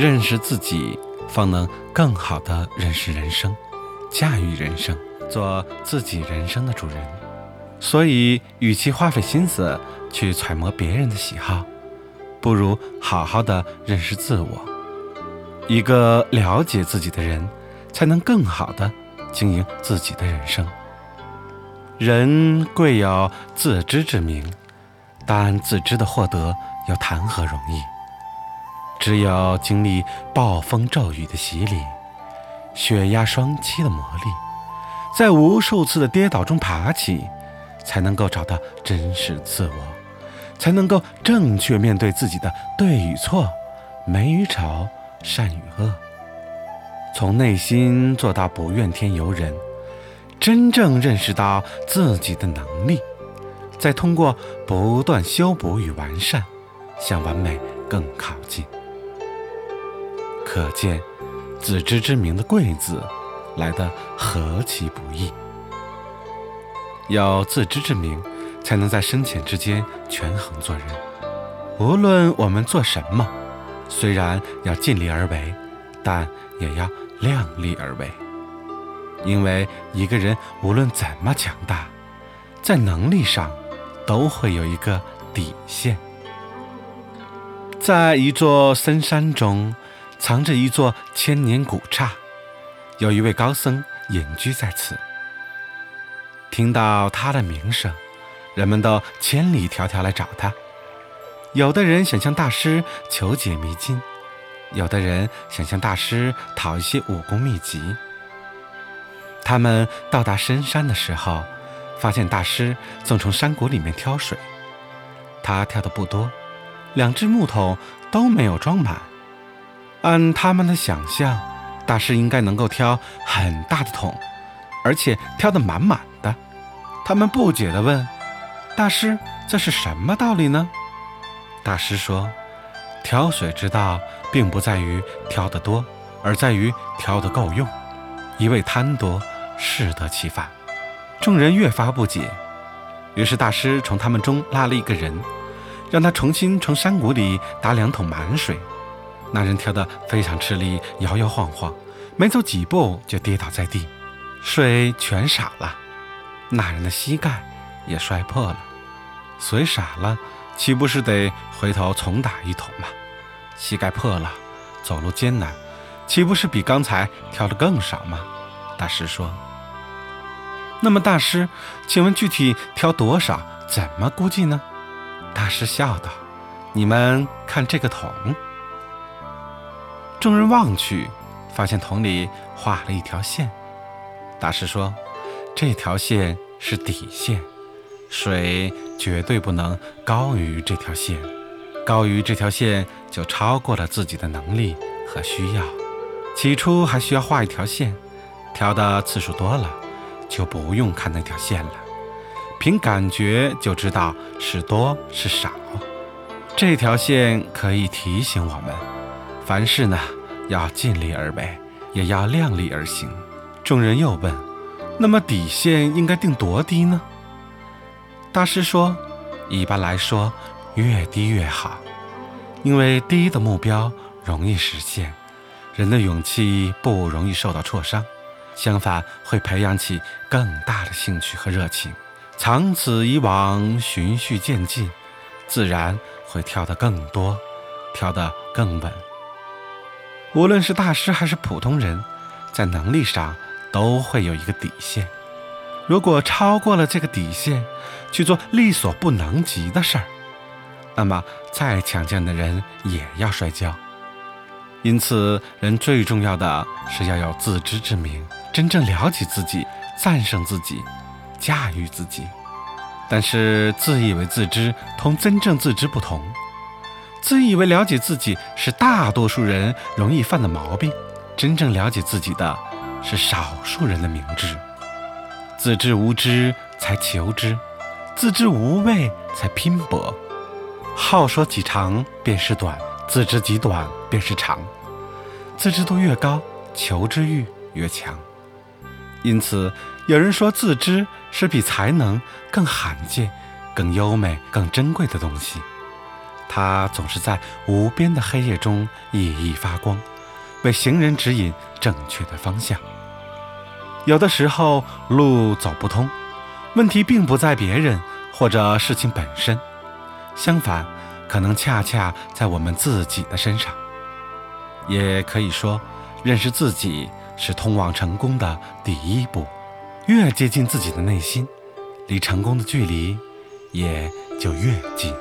认识自己，方能更好的认识人生，驾驭人生，做自己人生的主人。所以，与其花费心思去揣摩别人的喜好，不如好好的认识自我。一个了解自己的人，才能更好的经营自己的人生。人贵有自知之明，但自知的获得又谈何容易？只有经历暴风骤雨的洗礼，血压双栖的磨砺，在无数次的跌倒中爬起，才能够找到真实自我，才能够正确面对自己的对与错、美与丑、善与恶，从内心做到不怨天尤人，真正认识到自己的能力，再通过不断修补与完善，向完美更靠近。可见，自知之明的贵字来得何其不易。要自知之明，才能在深浅之间权衡做人。无论我们做什么，虽然要尽力而为，但也要量力而为。因为一个人无论怎么强大，在能力上都会有一个底线。在一座深山中。藏着一座千年古刹，有一位高僧隐居在此。听到他的名声，人们都千里迢迢来找他。有的人想向大师求解迷津，有的人想向大师讨一些武功秘籍。他们到达深山的时候，发现大师正从山谷里面挑水。他挑的不多，两只木桶都没有装满。按他们的想象，大师应该能够挑很大的桶，而且挑得满满的。他们不解地问：“大师，这是什么道理呢？”大师说：“挑水之道，并不在于挑得多，而在于挑得够用。一味贪多，适得其反。”众人越发不解，于是大师从他们中拉了一个人，让他重新从山谷里打两桶满水。那人跳得非常吃力，摇摇晃晃，没走几步就跌倒在地，水全洒了。那人的膝盖也摔破了，水洒了，岂不是得回头重打一桶吗？膝盖破了，走路艰难，岂不是比刚才跳的更少吗？大师说：“那么大师，请问具体挑多少？怎么估计呢？”大师笑道：“你们看这个桶。”众人望去，发现桶里画了一条线。大师说：“这条线是底线，水绝对不能高于这条线，高于这条线就超过了自己的能力和需要。起初还需要画一条线，调的次数多了，就不用看那条线了，凭感觉就知道是多是少。这条线可以提醒我们。”凡事呢，要尽力而为，也要量力而行。众人又问：“那么底线应该定多低呢？”大师说：“一般来说，越低越好，因为低的目标容易实现，人的勇气不容易受到挫伤，相反会培养起更大的兴趣和热情。长此以往，循序渐进，自然会跳得更多，跳得更稳。”无论是大师还是普通人，在能力上都会有一个底线。如果超过了这个底线，去做力所不能及的事儿，那么再强健的人也要摔跤。因此，人最重要的是要有自知之明，真正了解自己，战胜自己，驾驭自己。但是，自以为自知同真正自知不同。自以为了解自己是大多数人容易犯的毛病，真正了解自己的是少数人的明智。自知无知才求知，自知无畏才拼搏。好说几长便是短，自知极短便是长。自知度越高，求知欲越强。因此，有人说自知是比才能更罕见、更优美、更珍贵的东西。它总是在无边的黑夜中熠熠发光，为行人指引正确的方向。有的时候路走不通，问题并不在别人或者事情本身，相反，可能恰恰在我们自己的身上。也可以说，认识自己是通往成功的第一步。越接近自己的内心，离成功的距离也就越近。